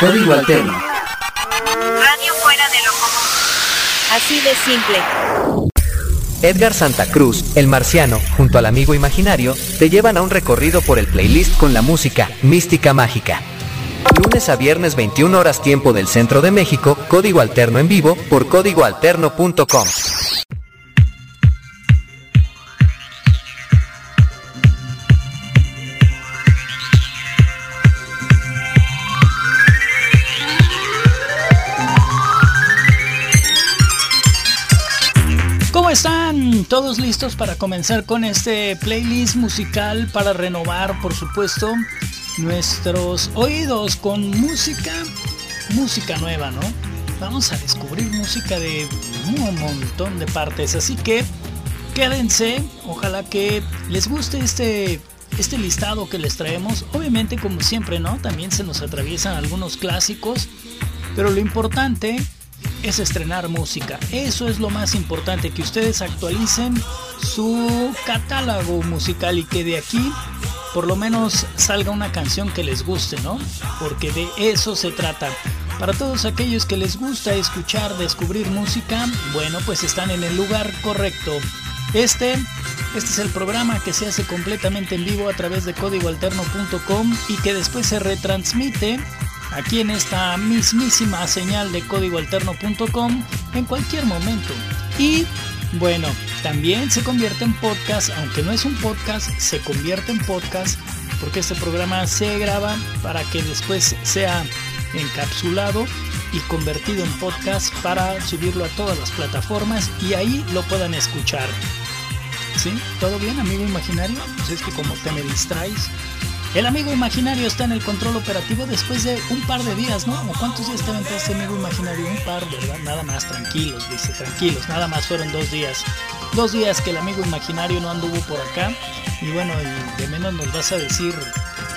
Código Alterno. Radio fuera de lo común. Así de simple. Edgar Santa Cruz, el marciano, junto al amigo imaginario, te llevan a un recorrido por el playlist con la música mística mágica. Lunes a viernes 21 horas tiempo del centro de México, código alterno en vivo por códigoalterno.com. ¿Todos listos para comenzar con este playlist musical para renovar, por supuesto, nuestros oídos con música, música nueva, ¿no? Vamos a descubrir música de un montón de partes, así que quédense, ojalá que les guste este este listado que les traemos. Obviamente, como siempre, ¿no? También se nos atraviesan algunos clásicos, pero lo importante es estrenar música. Eso es lo más importante, que ustedes actualicen su catálogo musical y que de aquí por lo menos salga una canción que les guste, ¿no? Porque de eso se trata. Para todos aquellos que les gusta escuchar, descubrir música, bueno, pues están en el lugar correcto. Este, este es el programa que se hace completamente en vivo a través de códigoalterno.com y que después se retransmite aquí en esta mismísima señal de códigoalterno.com en cualquier momento. Y bueno, también se convierte en podcast, aunque no es un podcast, se convierte en podcast porque este programa se graba para que después sea encapsulado y convertido en podcast para subirlo a todas las plataformas y ahí lo puedan escuchar. ¿Sí? ¿Todo bien, amigo imaginario? Pues es que como te me distraes, el amigo imaginario está en el control operativo después de un par de días, ¿no? ¿O cuántos días te aventaste, amigo imaginario? Un par, ¿verdad? Nada más, tranquilos, dice, tranquilos. Nada más fueron dos días. Dos días que el amigo imaginario no anduvo por acá. Y bueno, y de menos nos vas a decir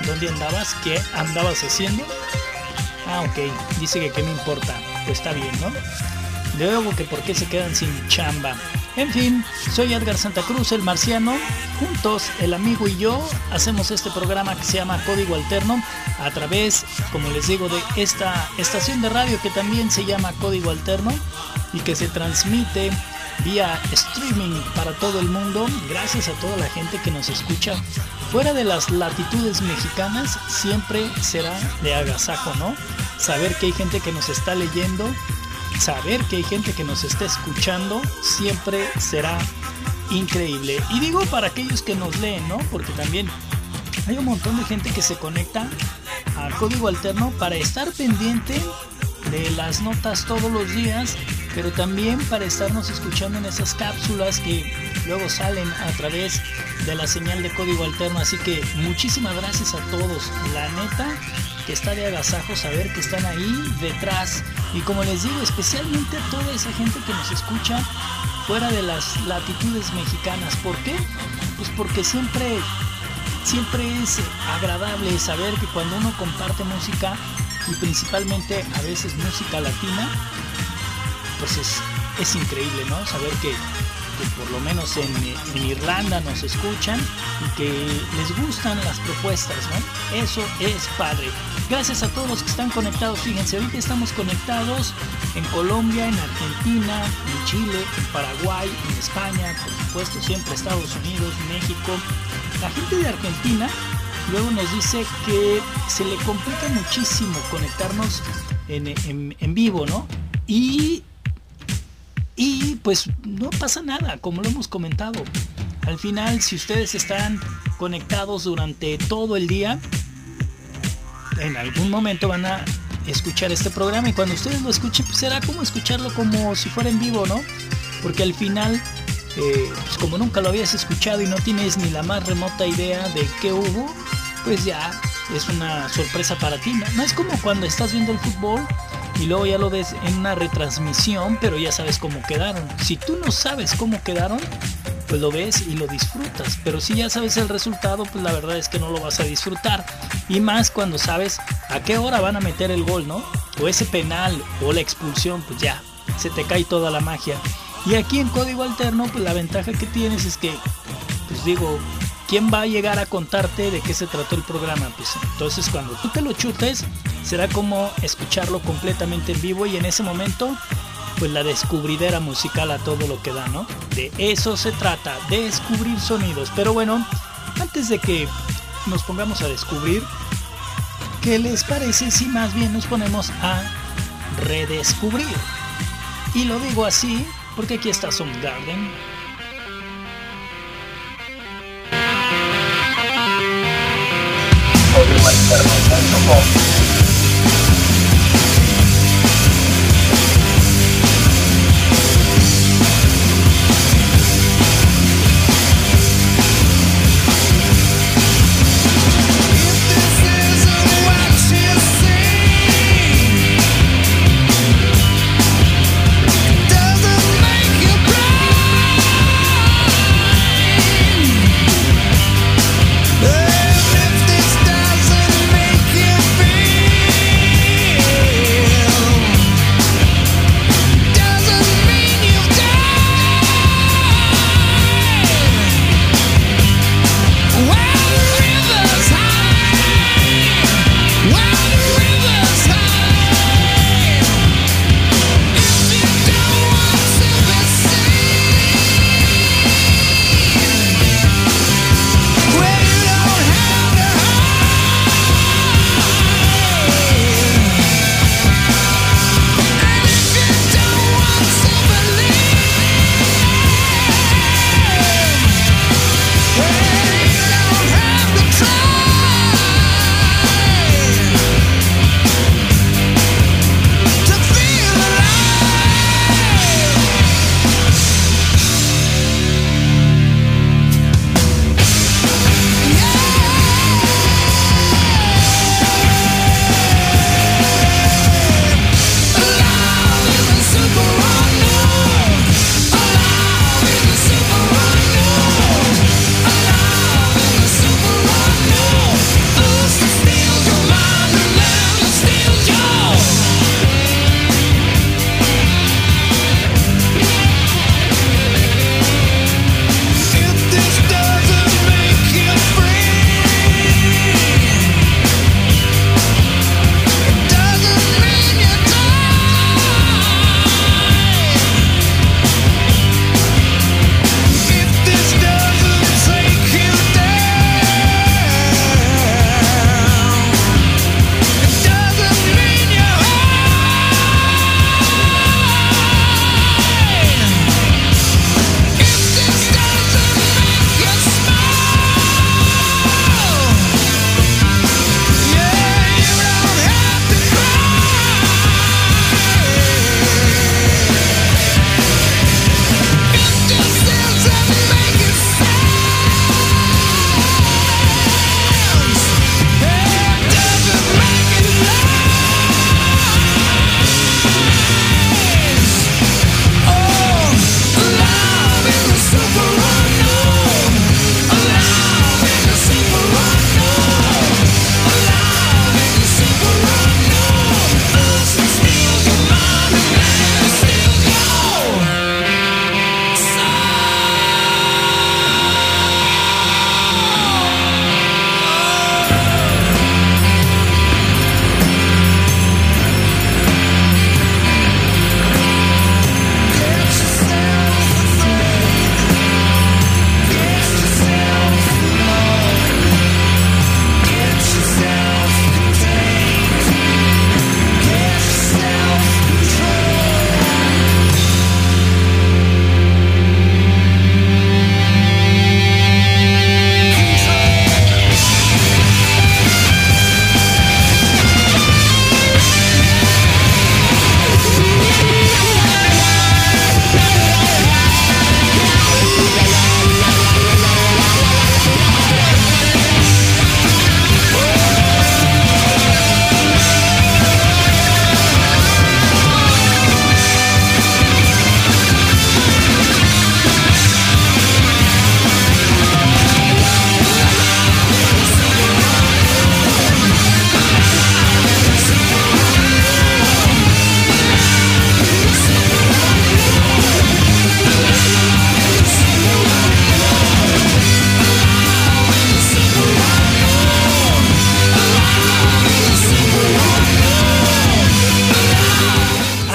dónde andabas, qué andabas haciendo. Ah, ok. Dice que qué me importa. Pues está bien, ¿no? Luego que por qué se quedan sin chamba. En fin, soy Edgar Santa Cruz, el marciano. Juntos, el amigo y yo, hacemos este programa que se llama Código Alterno a través, como les digo, de esta estación de radio que también se llama Código Alterno y que se transmite vía streaming para todo el mundo. Gracias a toda la gente que nos escucha. Fuera de las latitudes mexicanas, siempre será de agasajo, ¿no? Saber que hay gente que nos está leyendo saber que hay gente que nos está escuchando siempre será increíble. Y digo para aquellos que nos leen, ¿no? Porque también hay un montón de gente que se conecta al código alterno para estar pendiente de las notas todos los días, pero también para estarnos escuchando en esas cápsulas que luego salen a través de la señal de código alterno. Así que muchísimas gracias a todos. La neta que está de agasajo saber que están ahí detrás. Y como les digo, especialmente a toda esa gente que nos escucha fuera de las latitudes mexicanas. ¿Por qué? Pues porque siempre, siempre es agradable saber que cuando uno comparte música, y principalmente a veces música latina, pues es, es increíble, ¿no? Saber que por lo menos en, Irlanda nos escuchan y que les gustan las propuestas, ¿no? Eso es padre. Gracias a todos los que están conectados. Fíjense, ahorita estamos conectados en Colombia, en Argentina, en Chile, en Paraguay, en España, por supuesto, siempre Estados Unidos, México. La gente de Argentina luego nos dice que se le complica muchísimo conectarnos en, en vivo, ¿no? Y y pues no pasa nada, como lo hemos comentado. Al final, si ustedes están conectados durante todo el día, en algún momento van a escuchar este programa y cuando ustedes lo escuchen, pues será como escucharlo como si fuera en vivo, ¿no? Porque al final, eh, pues como nunca lo habías escuchado y no tienes ni la más remota idea de qué hubo, pues ya es una sorpresa para ti. no es como cuando estás viendo el fútbol y luego ya lo ves en una retransmisión, pero ya sabes cómo quedaron. Si tú no sabes cómo quedaron, pues lo ves y lo disfrutas. Pero si ya sabes el resultado, pues la verdad es que no lo vas a disfrutar. Y más cuando sabes a qué hora van a meter el gol, ¿no? O ese penal o la expulsión, pues ya, se te cae toda la magia. Y aquí en código alterno, pues la ventaja que tienes es que, pues digo, ¿quién va a llegar a contarte de qué se trató el programa? Pues entonces cuando tú te lo chutes, será como escucharlo completamente en vivo y en ese momento, pues la descubridera musical a todo lo que da, ¿no? De eso se trata, de descubrir sonidos. Pero bueno, antes de que nos pongamos a descubrir, ¿qué les parece si más bien nos ponemos a redescubrir? Y lo digo así porque aquí está Garden. 干什么？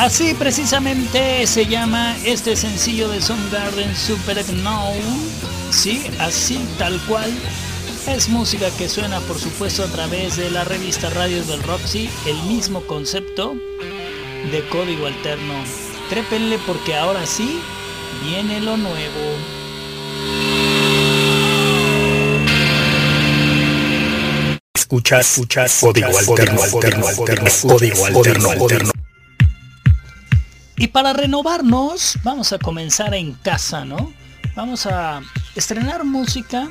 Así precisamente se llama este sencillo de Soundgarden Super Now. Sí, así tal cual. Es música que suena por supuesto a través de la revista Radios del Roxy, el mismo concepto de código alterno. Trépenle porque ahora sí viene lo nuevo. Escuchar, escuchar, código alterno, alterno, alterno, código alterno, alterno. Y para renovarnos, vamos a comenzar en casa, ¿no? Vamos a estrenar música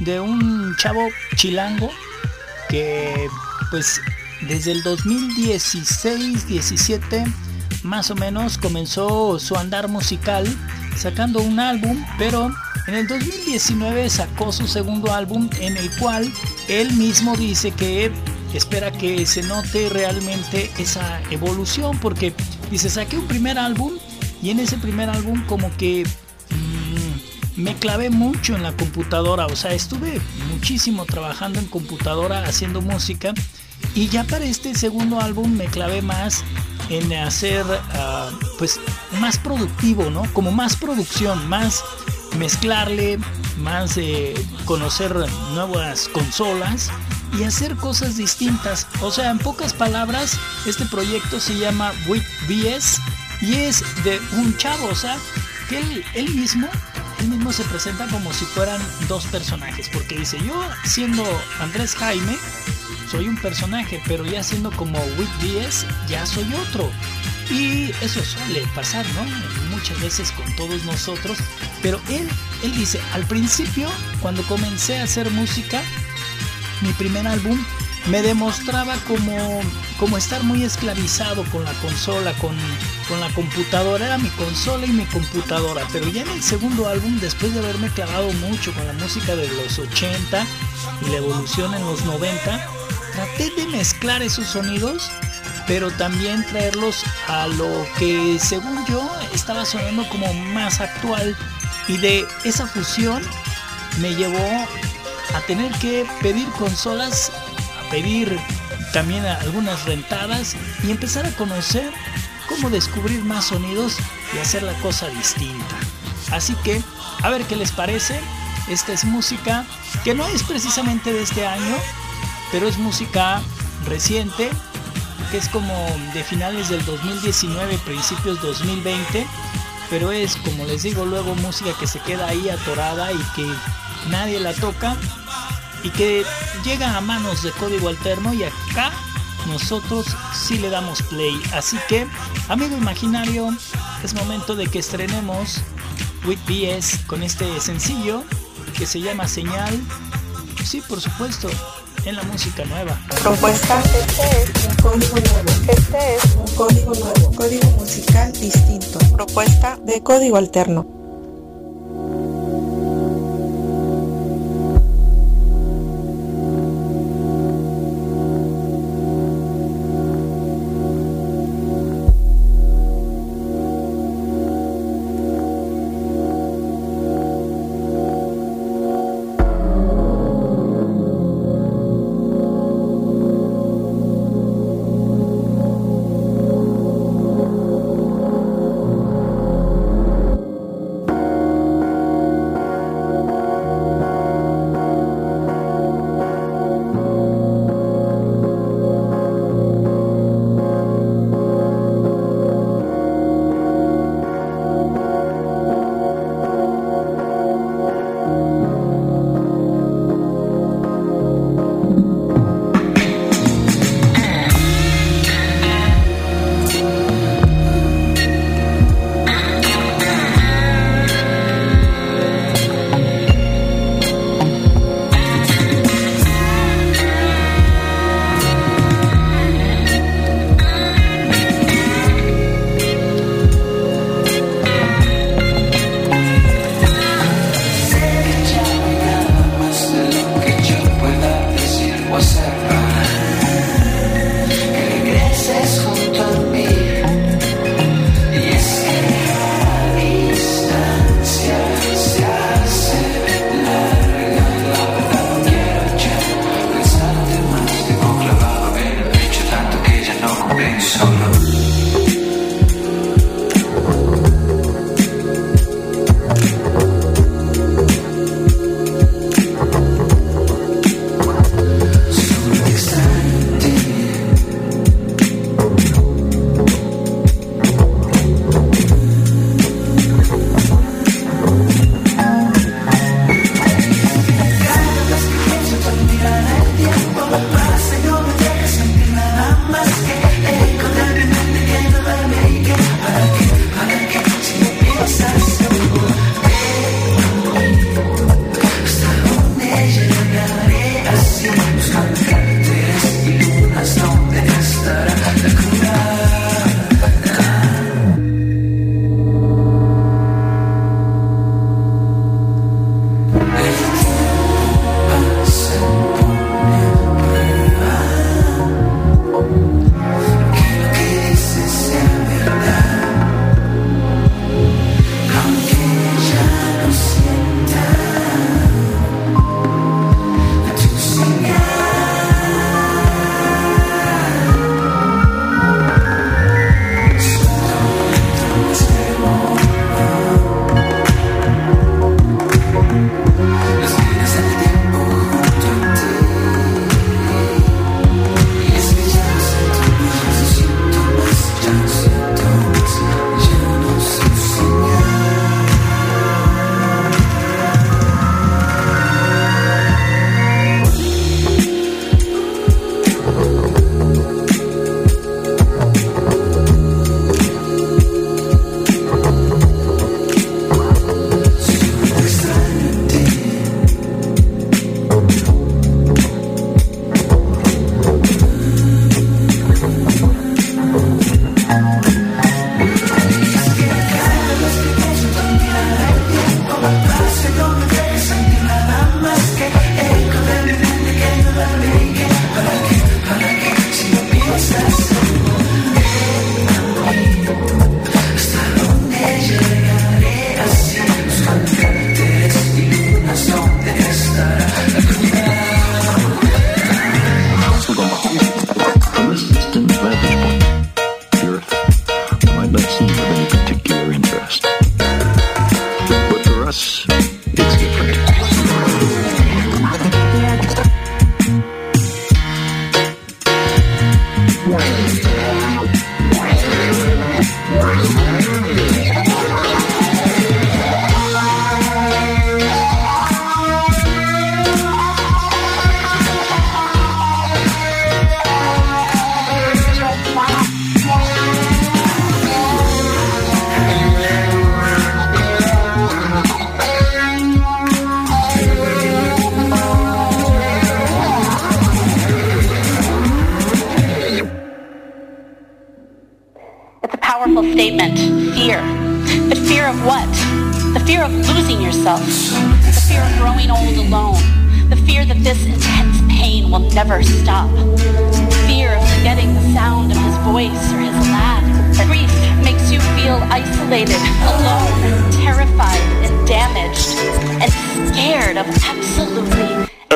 de un chavo chilango que pues desde el 2016-17 más o menos comenzó su andar musical sacando un álbum, pero en el 2019 sacó su segundo álbum en el cual él mismo dice que espera que se note realmente esa evolución porque dice saqué un primer álbum y en ese primer álbum como que mm, me clavé mucho en la computadora, o sea, estuve muchísimo trabajando en computadora haciendo música y ya para este segundo álbum me clavé más en hacer ah, pues más productivo, ¿no? Como más producción, más mezclarle, más de conocer nuevas consolas y hacer cosas distintas. O sea, en pocas palabras, este proyecto se llama With BS y es de un chavo, o sea, que él, él mismo él mismo se presenta como si fueran dos personajes, porque dice, yo siendo Andrés Jaime, soy un personaje, pero ya siendo como With BS, ya soy otro. Y eso suele pasar, ¿no? Muchas veces con todos nosotros. Pero él, él dice, al principio, cuando comencé a hacer música, mi primer álbum, me demostraba como, como estar muy esclavizado con la consola, con, con la computadora. Era mi consola y mi computadora. Pero ya en el segundo álbum, después de haberme clavado mucho con la música de los 80 y la evolución en los 90, traté de mezclar esos sonidos pero también traerlos a lo que según yo estaba sonando como más actual y de esa fusión me llevó a tener que pedir consolas, a pedir también algunas rentadas y empezar a conocer cómo descubrir más sonidos y hacer la cosa distinta. Así que, a ver qué les parece. Esta es música que no es precisamente de este año, pero es música reciente que es como de finales del 2019, principios 2020, pero es como les digo luego música que se queda ahí atorada y que nadie la toca y que llega a manos de código alterno y acá nosotros sí le damos play. Así que, amigo imaginario, es momento de que estrenemos With BS con este sencillo que se llama Señal. Sí, por supuesto, en la música nueva. Propuesta. Este es un código nuevo. Este es un código nuevo. Código musical distinto. Propuesta de código alterno.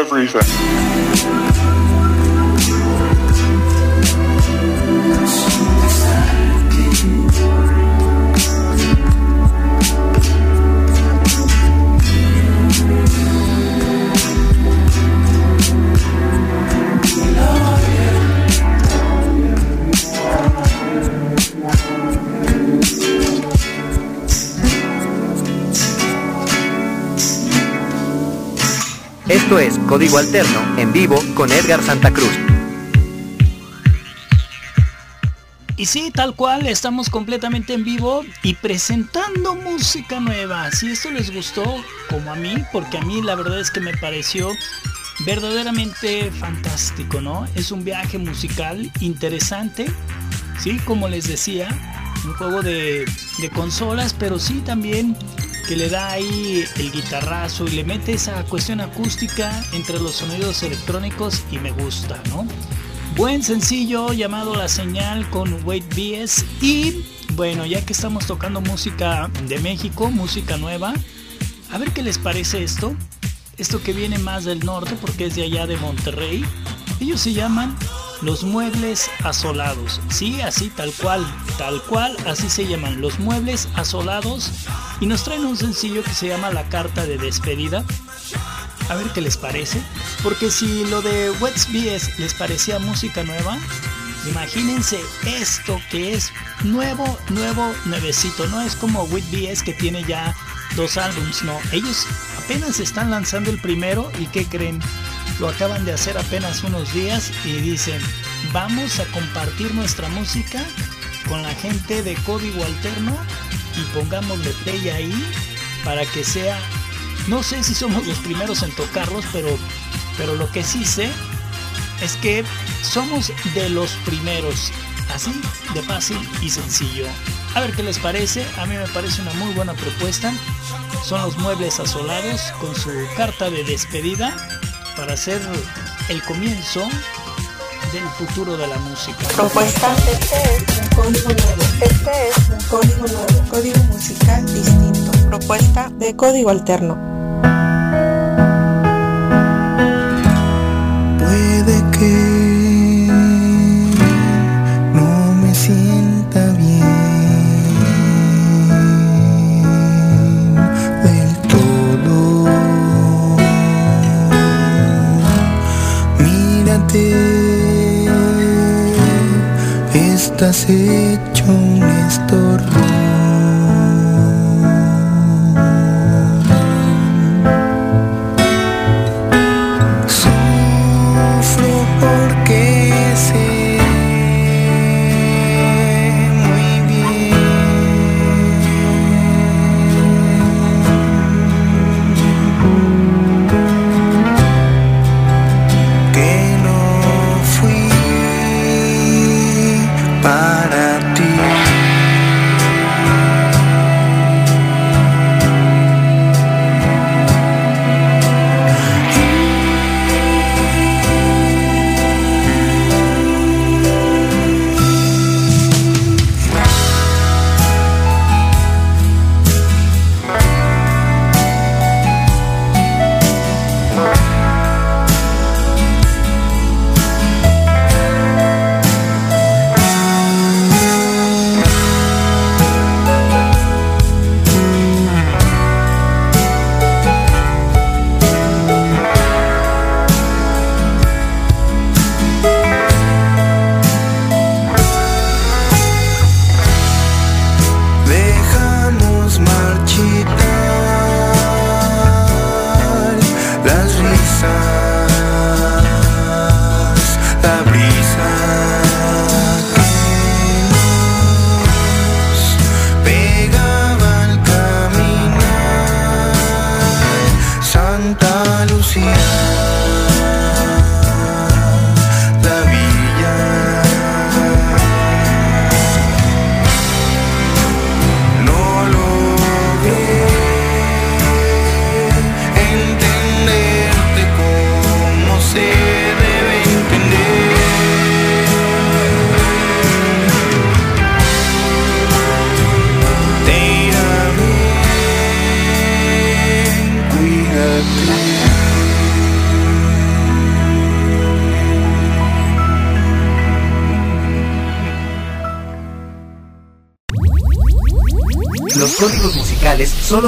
Esto es Código Alterno en vivo con Edgar Santa Cruz. Y sí, tal cual, estamos completamente en vivo y presentando música nueva. Si esto les gustó, como a mí, porque a mí la verdad es que me pareció verdaderamente fantástico, ¿no? Es un viaje musical interesante, sí, como les decía, un juego de, de consolas, pero sí también que le da ahí el guitarrazo y le mete esa cuestión acústica entre los sonidos electrónicos y me gusta, ¿no? Buen sencillo llamado La Señal con Wade BS y bueno, ya que estamos tocando música de México, música nueva, a ver qué les parece esto. Esto que viene más del norte porque es de allá de Monterrey. Ellos se llaman los muebles asolados. Sí, así tal cual, tal cual, así se llaman los muebles asolados. Y nos traen un sencillo que se llama La Carta de Despedida. A ver qué les parece. Porque si lo de Wets BS les parecía música nueva, imagínense esto que es nuevo, nuevo, nuevecito. No es como Wet BS que tiene ya dos álbums, no. Ellos apenas están lanzando el primero y ¿qué creen? Lo acaban de hacer apenas unos días y dicen, vamos a compartir nuestra música con la gente de código alterno y pongámosle play ahí para que sea, no sé si somos los primeros en tocarlos, pero, pero lo que sí sé es que somos de los primeros, así de fácil y sencillo. A ver qué les parece, a mí me parece una muy buena propuesta. Son los muebles asolados con su carta de despedida para hacer el comienzo del futuro de la música. Propuesta. Este es un código nuevo. Este es un código nuevo. Código musical distinto. Propuesta de código alterno. Puede que estás hecho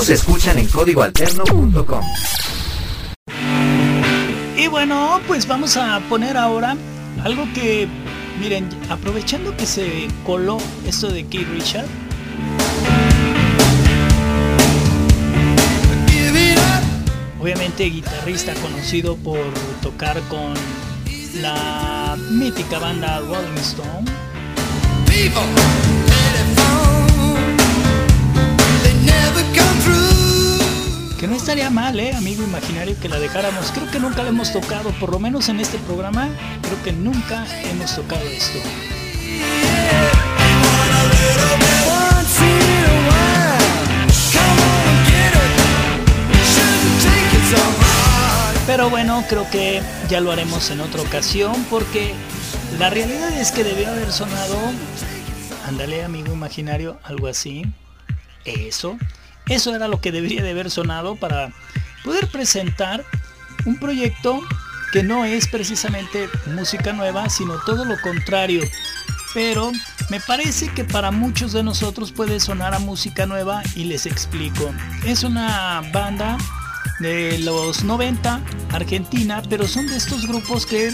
se escuchan en códigoalterno.com. Y bueno, pues vamos a poner ahora algo que, miren, aprovechando que se coló esto de Keith Richard. Obviamente guitarrista conocido por tocar con la mítica banda Rolling Stone. Que no estaría mal, ¿eh, amigo imaginario, que la dejáramos. Creo que nunca la hemos tocado, por lo menos en este programa, creo que nunca hemos tocado esto. Pero bueno, creo que ya lo haremos en otra ocasión porque la realidad es que debió haber sonado, ándale amigo imaginario, algo así. Eso. Eso era lo que debería de haber sonado para poder presentar un proyecto que no es precisamente música nueva, sino todo lo contrario. Pero me parece que para muchos de nosotros puede sonar a música nueva y les explico. Es una banda de los 90, Argentina, pero son de estos grupos que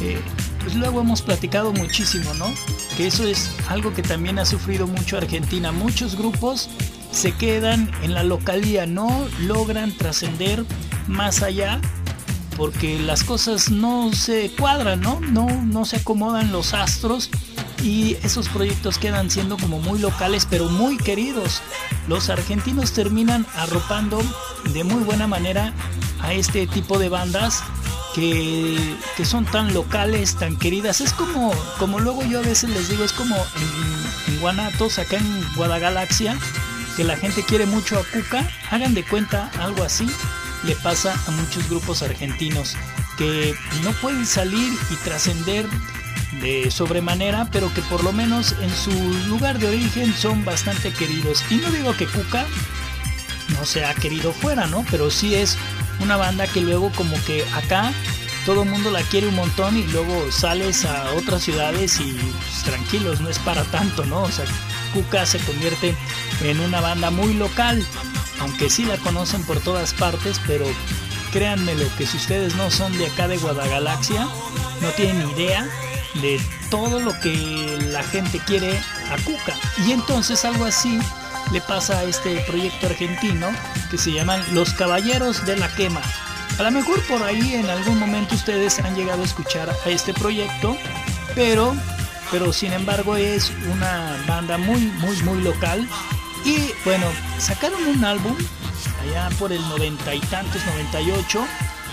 eh, pues luego hemos platicado muchísimo, ¿no? Que eso es algo que también ha sufrido mucho Argentina. Muchos grupos se quedan en la localía, no logran trascender más allá porque las cosas no se cuadran, ¿no? No, no se acomodan los astros y esos proyectos quedan siendo como muy locales pero muy queridos. Los argentinos terminan arropando de muy buena manera a este tipo de bandas que, son tan locales, tan queridas. Es como, como luego yo a veces les digo, es como en, en Guanatos, acá en Guadagalaxia, que la gente quiere mucho a Cuca, hagan de cuenta algo así le pasa a muchos grupos argentinos que no pueden salir y trascender de sobremanera, pero que por lo menos en su lugar de origen son bastante queridos. Y no digo que Cuca no sea querido fuera, ¿no? Pero sí es una banda que luego como que acá todo el mundo la quiere un montón y luego sales a otras ciudades y pues, tranquilos, no es para tanto, ¿no? O sea, Cuca se convierte en una banda muy local, aunque sí la conocen por todas partes, pero créanme lo que si ustedes no son de acá de Guadagalaxia, no tienen idea de todo lo que la gente quiere a Cuca. Y entonces algo así le pasa a este proyecto argentino que se llaman Los Caballeros de la Quema. A lo mejor por ahí en algún momento ustedes han llegado a escuchar a este proyecto, pero pero sin embargo es una banda muy, muy, muy local. Y bueno, sacaron un álbum allá por el noventa y tantos, 98,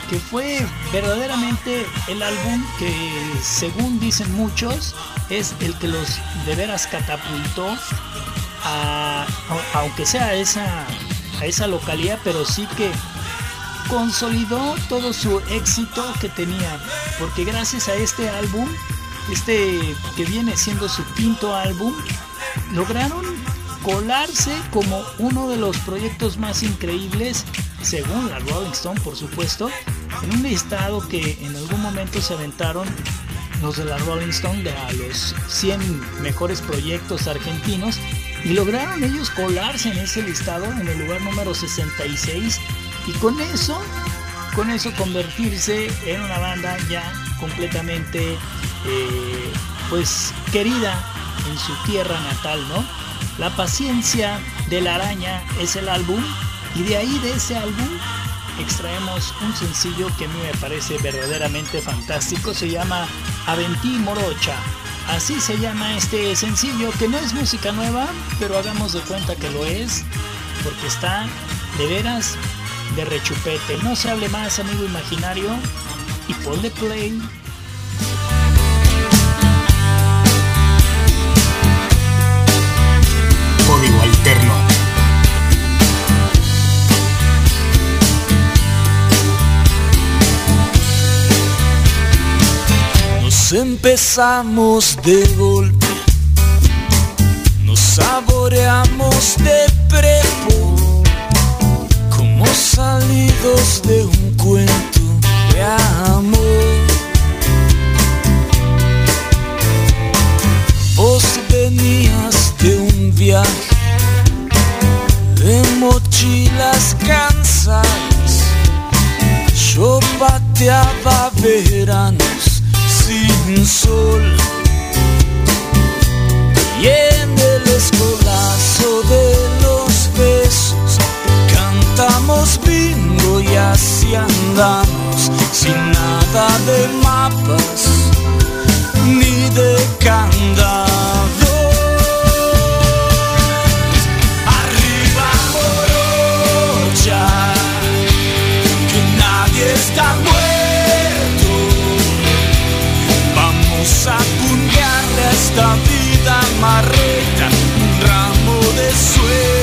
que fue verdaderamente el álbum que según dicen muchos es el que los de veras catapultó a, aunque sea a esa, a esa localidad, pero sí que consolidó todo su éxito que tenía, porque gracias a este álbum este que viene siendo su quinto álbum, lograron colarse como uno de los proyectos más increíbles, según la Rolling Stone por supuesto, en un listado que en algún momento se aventaron los de la Rolling Stone de a los 100 mejores proyectos argentinos y lograron ellos colarse en ese listado en el lugar número 66 y con eso con eso convertirse en una banda ya completamente eh, pues querida en su tierra natal, ¿no? La paciencia de la araña es el álbum y de ahí de ese álbum extraemos un sencillo que a mí me parece verdaderamente fantástico, se llama Aventí Morocha. Así se llama este sencillo que no es música nueva, pero hagamos de cuenta que lo es, porque está de veras de rechupete. No se hable más, amigo imaginario, y ponle play. Código alterno. Nos empezamos de golpe, nos saboreamos de prepo, como salidos de un cuento amor. Vos venías de un viaje mochilas cansadas, yo pateaba veranos sin sol. Y en el escolazo de los besos cantamos bingo y así sin nada de mapas ni de candado. está muerto. Vamos a puñarle a esta vida marreta un ramo de sueños.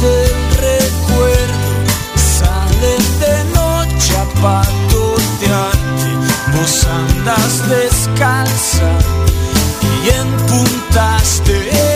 del recuerdo de noche a patotearte, vos andas descalza y en puntas de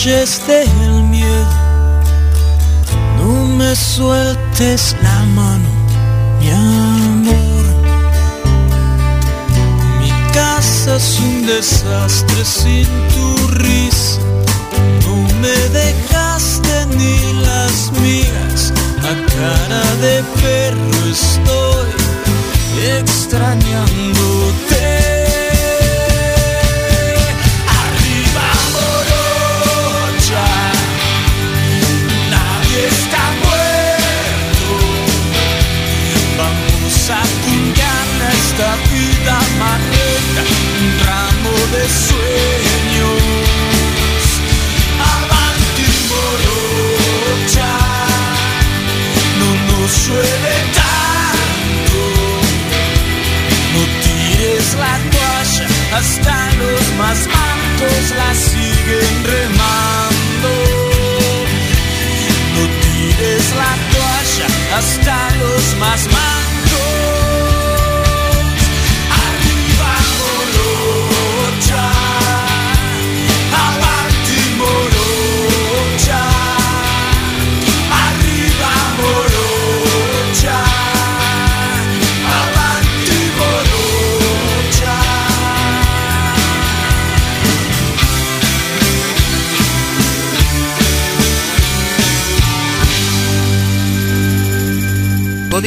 Calles del miedo. No me sueltes la mano, mi amor. Mi casa es un desastre sin tu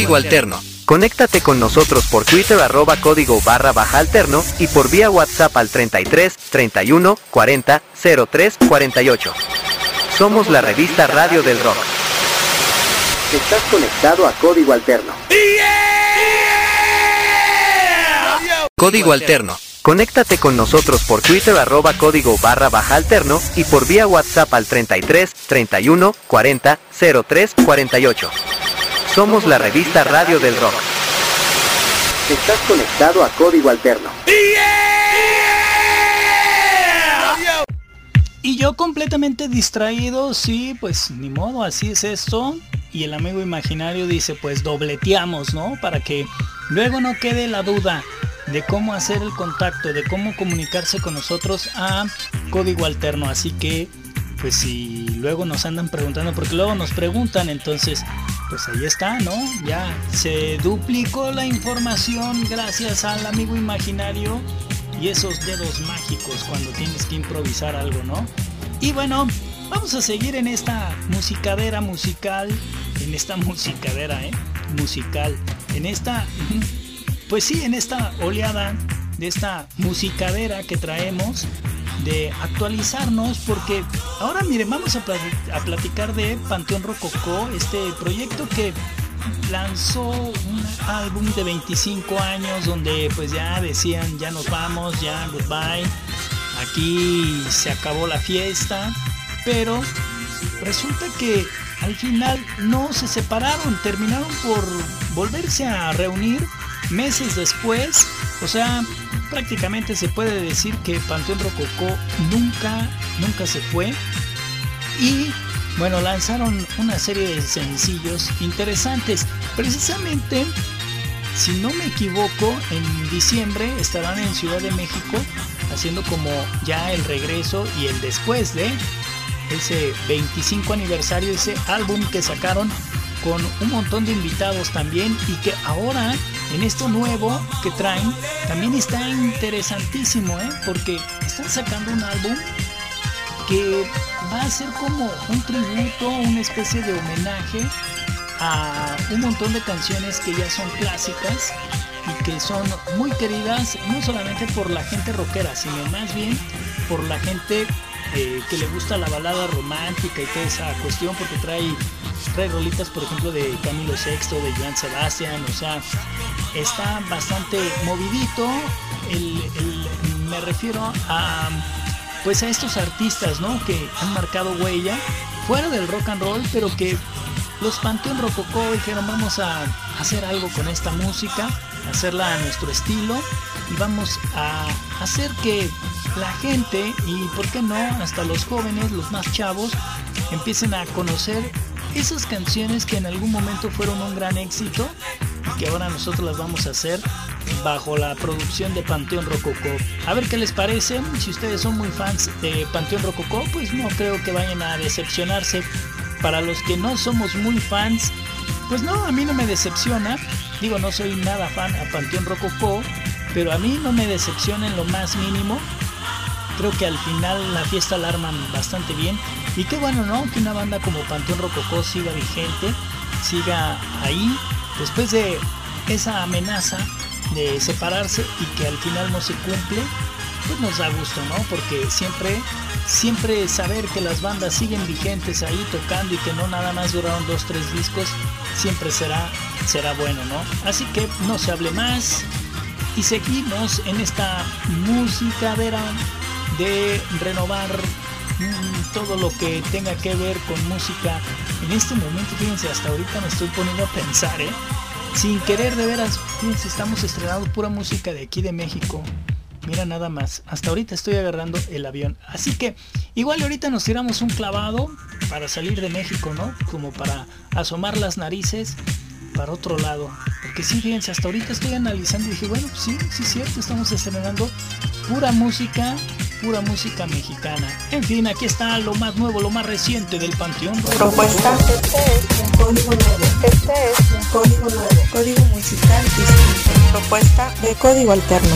Código Alterno. Conéctate con nosotros por Twitter arroba código barra baja alterno y por vía WhatsApp al 33 31 40 03 48. Somos la revista Radio del Rock. Estás conectado a Código Alterno. Código Alterno. Conéctate con nosotros por Twitter arroba código barra baja alterno y por vía WhatsApp al 33 31 40 03 48. Somos la revista Radio del Rock. Estás conectado a Código Alterno. Y yo completamente distraído, sí, pues ni modo, así es esto. Y el amigo imaginario dice, pues dobleteamos, ¿no? Para que luego no quede la duda de cómo hacer el contacto, de cómo comunicarse con nosotros a código alterno. Así que, pues si luego nos andan preguntando, porque luego nos preguntan, entonces, pues ahí está, ¿no? Ya se duplicó la información gracias al amigo imaginario y esos dedos mágicos cuando tienes que improvisar algo, ¿no? Y bueno, vamos a seguir en esta musicadera musical, en esta musicadera, ¿eh? Musical, en esta pues sí, en esta oleada esta musicadera que traemos, de actualizarnos, porque ahora miren, vamos a, platicar de Panteón Rococó, este proyecto que lanzó un álbum de 25 años donde pues ya decían ya nos vamos, ya goodbye, aquí se acabó la fiesta, pero resulta que al final no se separaron, terminaron por volverse a reunir meses después, o sea, prácticamente se puede decir que Panteón Rococó nunca, nunca se fue. Y bueno, lanzaron una serie de sencillos interesantes. Precisamente, si no me equivoco, en diciembre estarán en Ciudad de México haciendo como ya el regreso y el después de ese 25 aniversario, ese álbum que sacaron con un montón de invitados también y que ahora en esto nuevo que traen también está interesantísimo, ¿eh? porque están sacando un álbum que va a ser como un tributo, una especie de homenaje a un montón de canciones que ya son clásicas y que son muy queridas no solamente por la gente rockera, sino más bien por la gente eh, que le gusta la balada romántica y toda esa cuestión, porque trae trae rolitas, por ejemplo, de Camilo VI, de Joan Sebastián, o sea, está bastante movidito. me refiero a pues a estos artistas, ¿no? Que han marcado huella fuera del rock and roll, pero que los Panteón Rococó dijeron vamos a hacer algo con esta música, hacerla a nuestro estilo y vamos a hacer que la gente y por qué no hasta los jóvenes, los más chavos, empiecen a conocer esas canciones que en algún momento fueron un gran éxito y que ahora nosotros las vamos a hacer bajo la producción de Panteón Rococó. A ver qué les parece, si ustedes son muy fans de Panteón Rococó, pues no creo que vayan a decepcionarse. Para los que no somos muy fans, pues no, a mí no me decepciona. Digo, no soy nada fan a Panteón Rococó, pero a mí no me decepciona en lo más mínimo. Creo que al final la fiesta la arman bastante bien y qué bueno, ¿no? Que una banda como Panteón Rococó siga vigente, siga ahí, después de esa amenaza de separarse y que al final no se cumple, pues nos da gusto, ¿no? Porque siempre, siempre saber que las bandas siguen vigentes ahí tocando y que no nada más duraron dos, tres discos, siempre será, será bueno, ¿no? Así que no se hable más y seguimos en esta música de, de renovar todo lo que tenga que ver con música. En este momento, fíjense, hasta ahorita me estoy poniendo a pensar, ¿eh? Sin querer de veras, fíjense, estamos estrenando pura música de aquí de México. Mira nada más, hasta ahorita estoy agarrando el avión. Así que igual ahorita nos tiramos un clavado para salir de México, ¿no? Como para asomar las narices para otro lado. Porque sí, fíjense, hasta ahorita estoy analizando y dije, bueno, sí, sí es cierto, estamos estrenando pura música pura música mexicana. En fin, aquí está lo más nuevo, lo más reciente del Panteón. Propuesta, este es un código nuevo. Este es un código nuevo. Código musical distinto. Propuesta de código alterno.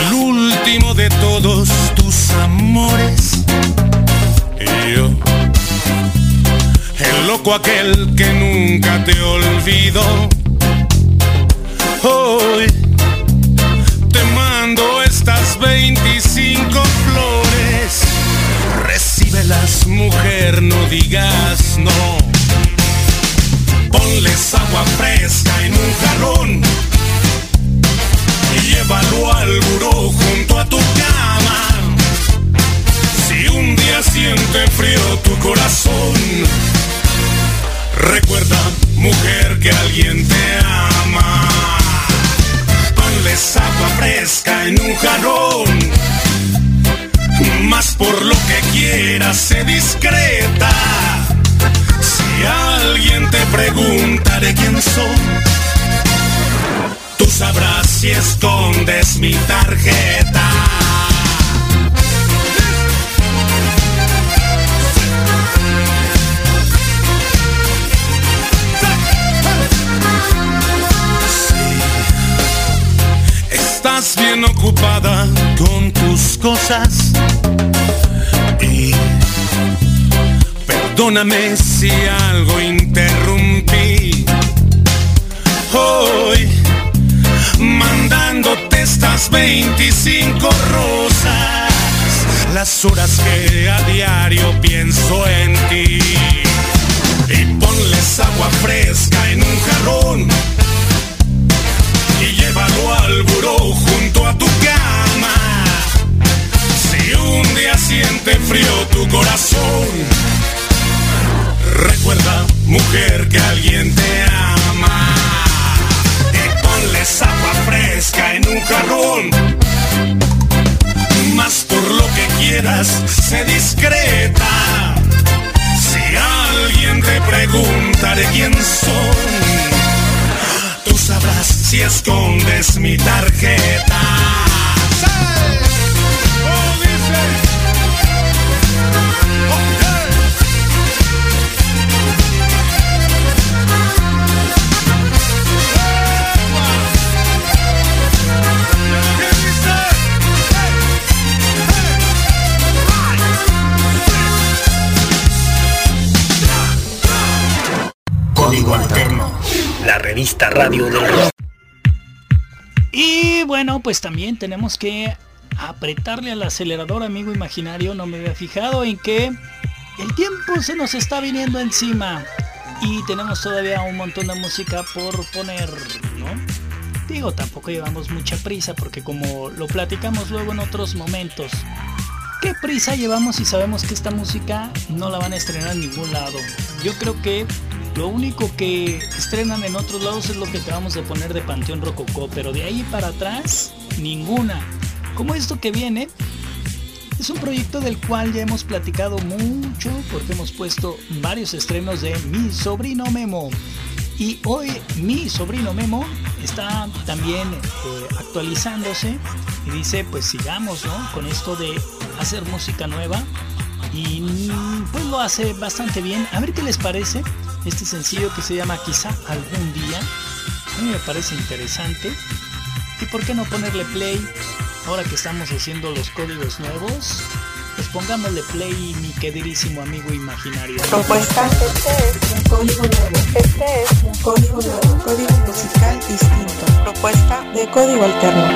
el último de todos amores. Y yo, loco aquel que nunca te olvidó. Hoy te mando estas 25 flores. Recíbelas, mujer, no digas no. Mi tarjeta. Estás bien ocupada con tus cosas y perdóname si algo interrumpí. Mandándote estas 25 rosas, las horas que a diario pienso en ti. Y ponles agua fresca en un jarrón y llévalo al buró junto a tu cama. Si un día siente frío tu corazón, recuerda, mujer, que alguien te ama. Y ponles agua fresca en un jarrón. Más por lo que quieras, sé discreta. Si alguien te pregunta de quién soy, tú sabrás si escondes mi tarjeta. Radio del rock. Y bueno, pues también tenemos que apretarle al acelerador, amigo imaginario. No me había fijado en que el tiempo se nos está viniendo encima. Y tenemos todavía un montón de música por poner, ¿no? Digo, tampoco llevamos mucha prisa porque como lo platicamos luego en otros momentos, ¿qué prisa llevamos si sabemos que esta música no la van a estrenar en ningún lado? Yo creo que lo único que estrenan en otros lados es lo que acabamos de poner de Panteón Rococó, pero de ahí para atrás, ninguna. Como esto que viene, es un proyecto del cual ya hemos platicado mucho porque hemos puesto varios estrenos de Mi Sobrino Memo. Y hoy mi sobrino Memo está también eh, actualizándose y dice pues sigamos ¿no? con esto de hacer música nueva y pues lo hace bastante bien. A ver qué les parece este sencillo que se llama Quizá algún día. A mí me parece interesante. ¿Y por qué no ponerle play ahora que estamos haciendo los códigos nuevos? Pues pongámosle play, mi queridísimo amigo imaginario. Propuesta, este es un código nuevo. Este es un código nuevo. Código musical distinto. Propuesta de código alterno.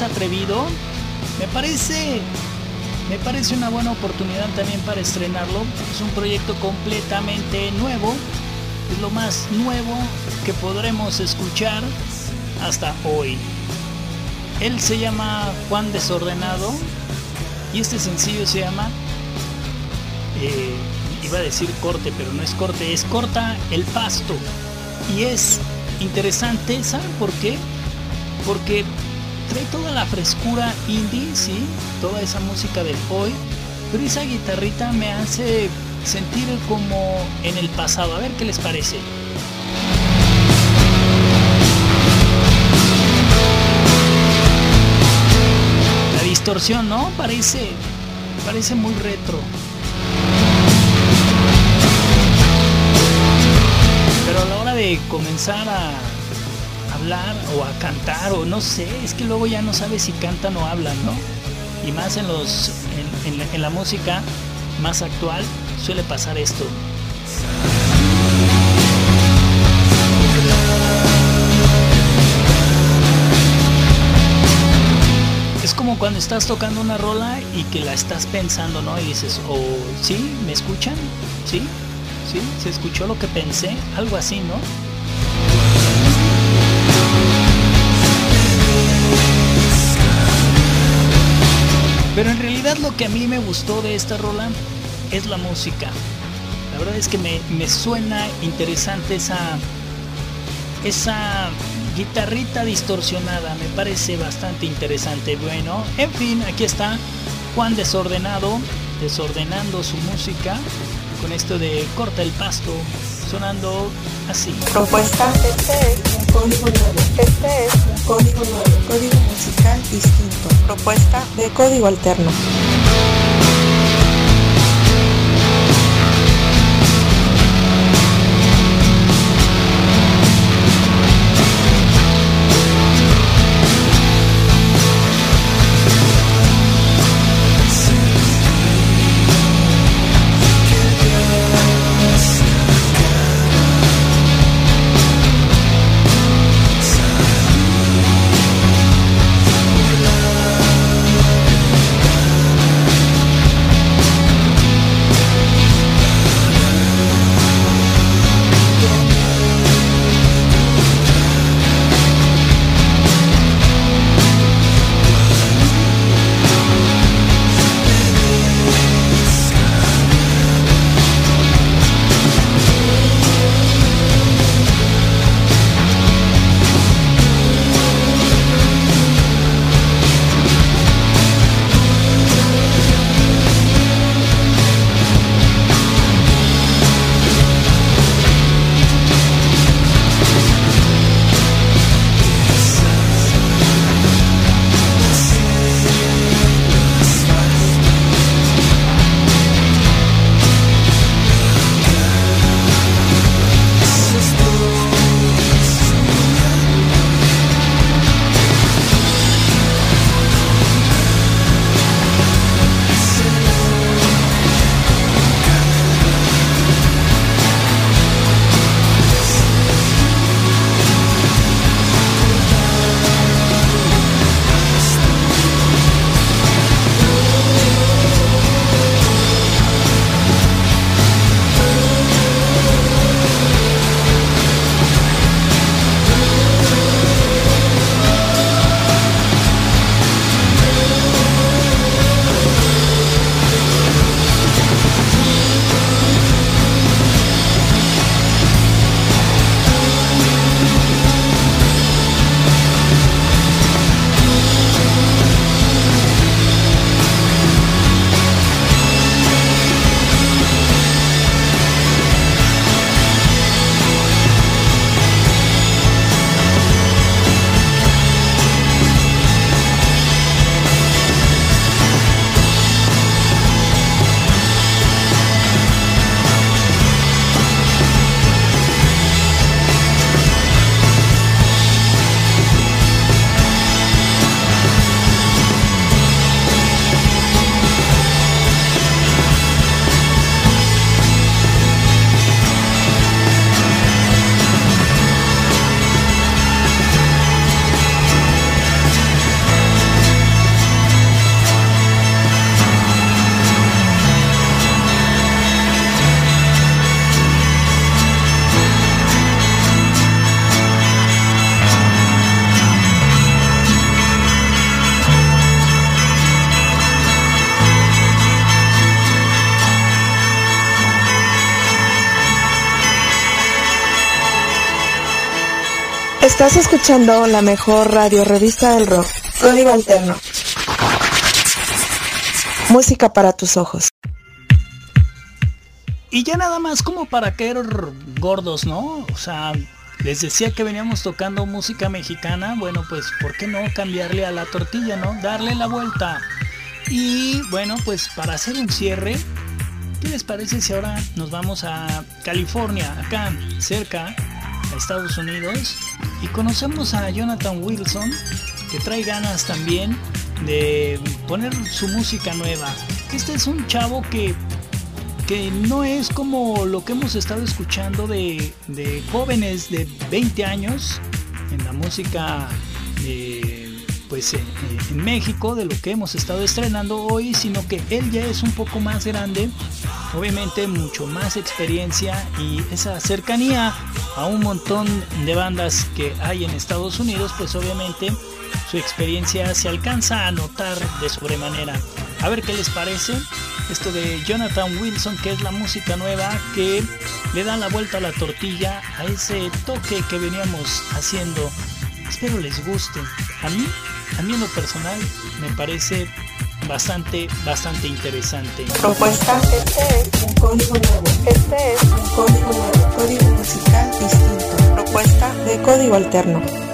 Atrevido, me parece me parece una buena oportunidad también para estrenarlo. Es un proyecto completamente nuevo. Es lo más nuevo que podremos escuchar hasta hoy. Él se llama Juan Desordenado y este sencillo se llama, eh, iba a decir corte, pero no es corte, es corta el pasto. Y es interesante, ¿saben por qué? Porque trae toda la frescura indie, sí, toda esa música del hoy, pero esa guitarrita me hace sentir como en el pasado. A ver qué les parece. La distorsión, ¿no? Parece, parece muy retro. Pero a la hora de comenzar a hablar o a cantar o no sé, es que luego ya no sabes si cantan o hablan, ¿no? Y más en los en, en, en la música más actual suele pasar esto. Es como cuando estás tocando una rola y que la estás pensando, ¿no? Y dices, o oh, sí, ¿me escuchan? ¿Sí? ¿Sí? ¿Se escuchó lo que pensé? Algo así, ¿no? Pero en realidad lo que a mí me gustó de esta rola es la música. La verdad es que me, me suena interesante esa, esa guitarrita distorsionada. Me parece bastante interesante. Bueno, en fin, aquí está Juan Desordenado, desordenando su música con esto de corta el pasto, Propuesta, este es un. Este es un código. Código musical distinto. Propuesta de código alterno. Estás escuchando la mejor radio revista del rock. Código Alterno. Música para tus ojos. Y ya nada más como para caer gordos, ¿no? O sea, les decía que veníamos tocando música mexicana. Bueno, pues ¿por qué no cambiarle a la tortilla, ¿no? Darle la vuelta. Y bueno, pues para hacer un cierre, ¿qué les parece si ahora nos vamos a California, acá cerca, Estados Unidos, y conocemos a Jonathan Wilson, que trae ganas también de poner su música nueva. Este es un chavo que que no es como lo que hemos estado escuchando de, de jóvenes de 20 años en la música de, pues en, en México, de lo que hemos estado estrenando hoy, sino que él ya es un poco más grande, obviamente mucho más experiencia y esa cercanía a un montón de bandas que hay en Estados Unidos, pues obviamente su experiencia se alcanza a notar de sobremanera. A ver qué les parece esto de Jonathan Wilson, que es la música nueva que le da la vuelta a la tortilla a ese toque que veníamos haciendo. Espero les guste. A mí, a mí en lo personal, me parece bastante, bastante interesante. Propuesta, este es un código nuevo. Este es un código nuevo. Código musical distinto. Propuesta de código alterno.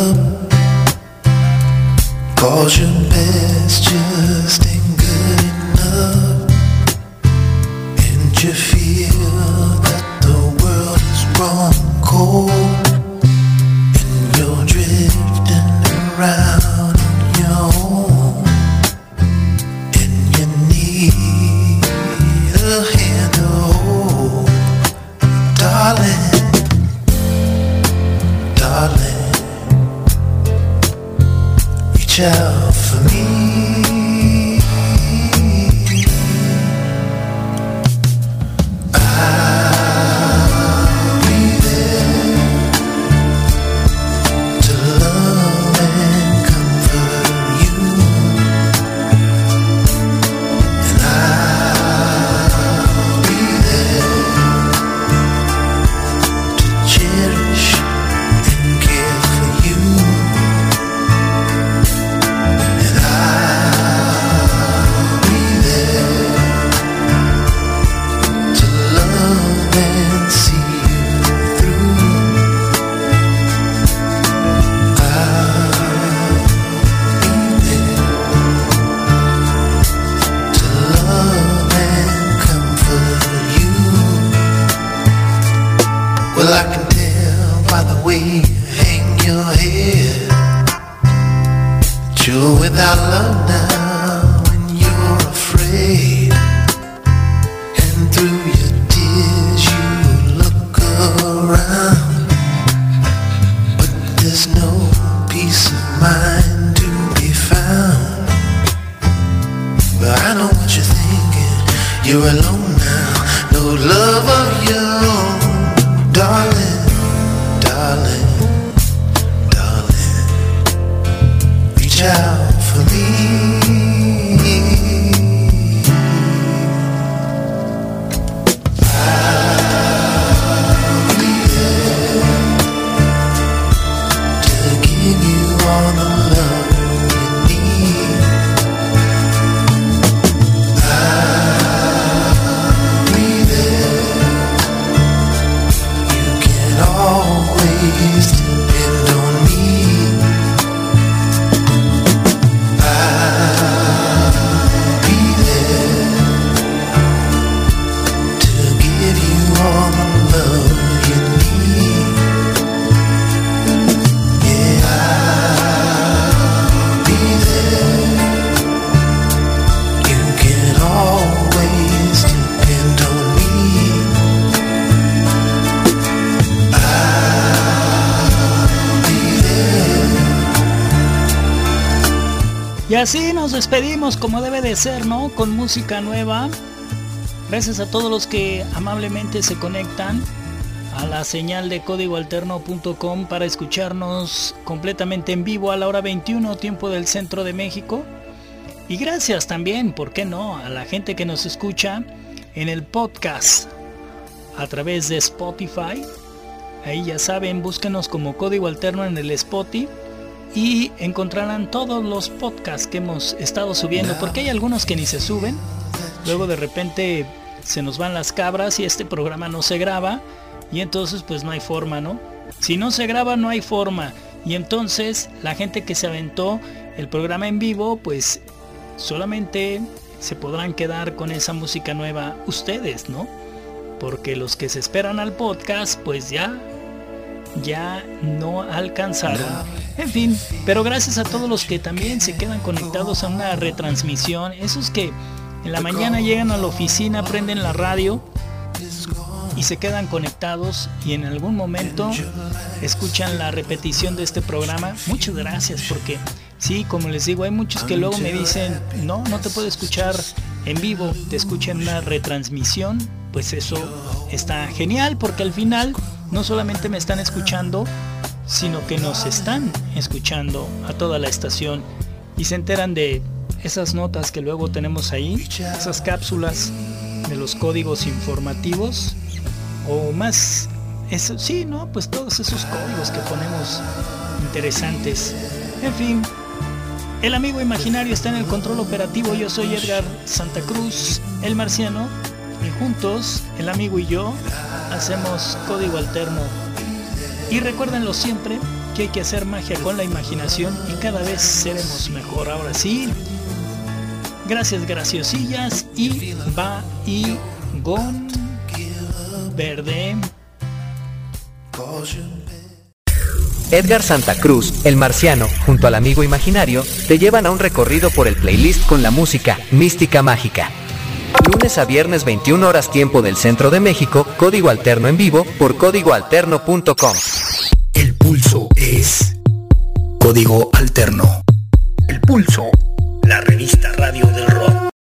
Up. Cause your best just ain't good enough. And you You're alone now, no love of your own, darling, darling, darling. Reach out for me. Así nos despedimos como debe de ser, ¿no? Con música nueva. Gracias a todos los que amablemente se conectan a la señal de códigoalterno.com para escucharnos completamente en vivo a la hora 21 tiempo del centro de México. Y gracias también, ¿por qué no?, a la gente que nos escucha en el podcast a través de Spotify. Ahí ya saben, búsquenos como código alterno en el Spotify y encontrarán todos los podcasts que hemos estado subiendo, porque hay algunos que ni se suben. Luego de repente se nos van las cabras y este programa no se graba y entonces pues no hay forma, ¿no? Si no se graba no hay forma y entonces la gente que se aventó el programa en vivo pues solamente se podrán quedar con esa música nueva ustedes, ¿no? Porque los que se esperan al podcast pues ya ya no alcanzaron. En fin, pero gracias a todos los que también se quedan conectados a una retransmisión, esos que en la mañana llegan a la oficina, prenden la radio y se quedan conectados y en algún momento escuchan la repetición de este programa. Muchas gracias porque sí, como les digo, hay muchos que luego me dicen, no, no te puedo escuchar en vivo, te escuchan una retransmisión. Pues eso está genial porque al final no solamente me están escuchando, sino que nos están escuchando a toda la estación y se enteran de esas notas que luego tenemos ahí, esas cápsulas de los códigos informativos o más eso sí, no, pues todos esos códigos que ponemos interesantes. En fin, el amigo imaginario está en el control operativo. Yo soy Edgar Santa Cruz, el marciano, y juntos, el amigo y yo, hacemos código alterno. Y recuérdenlo siempre que hay que hacer magia con la imaginación y cada vez seremos mejor. Ahora sí, gracias graciosillas y va y gon verde. Edgar Santa Cruz, el marciano, junto al amigo imaginario, te llevan a un recorrido por el playlist con la música Mística Mágica. Lunes a viernes 21 horas tiempo del centro de México, código alterno en vivo por códigoalterno.com. Pulso es Código Alterno. El pulso, la revista radio del rock.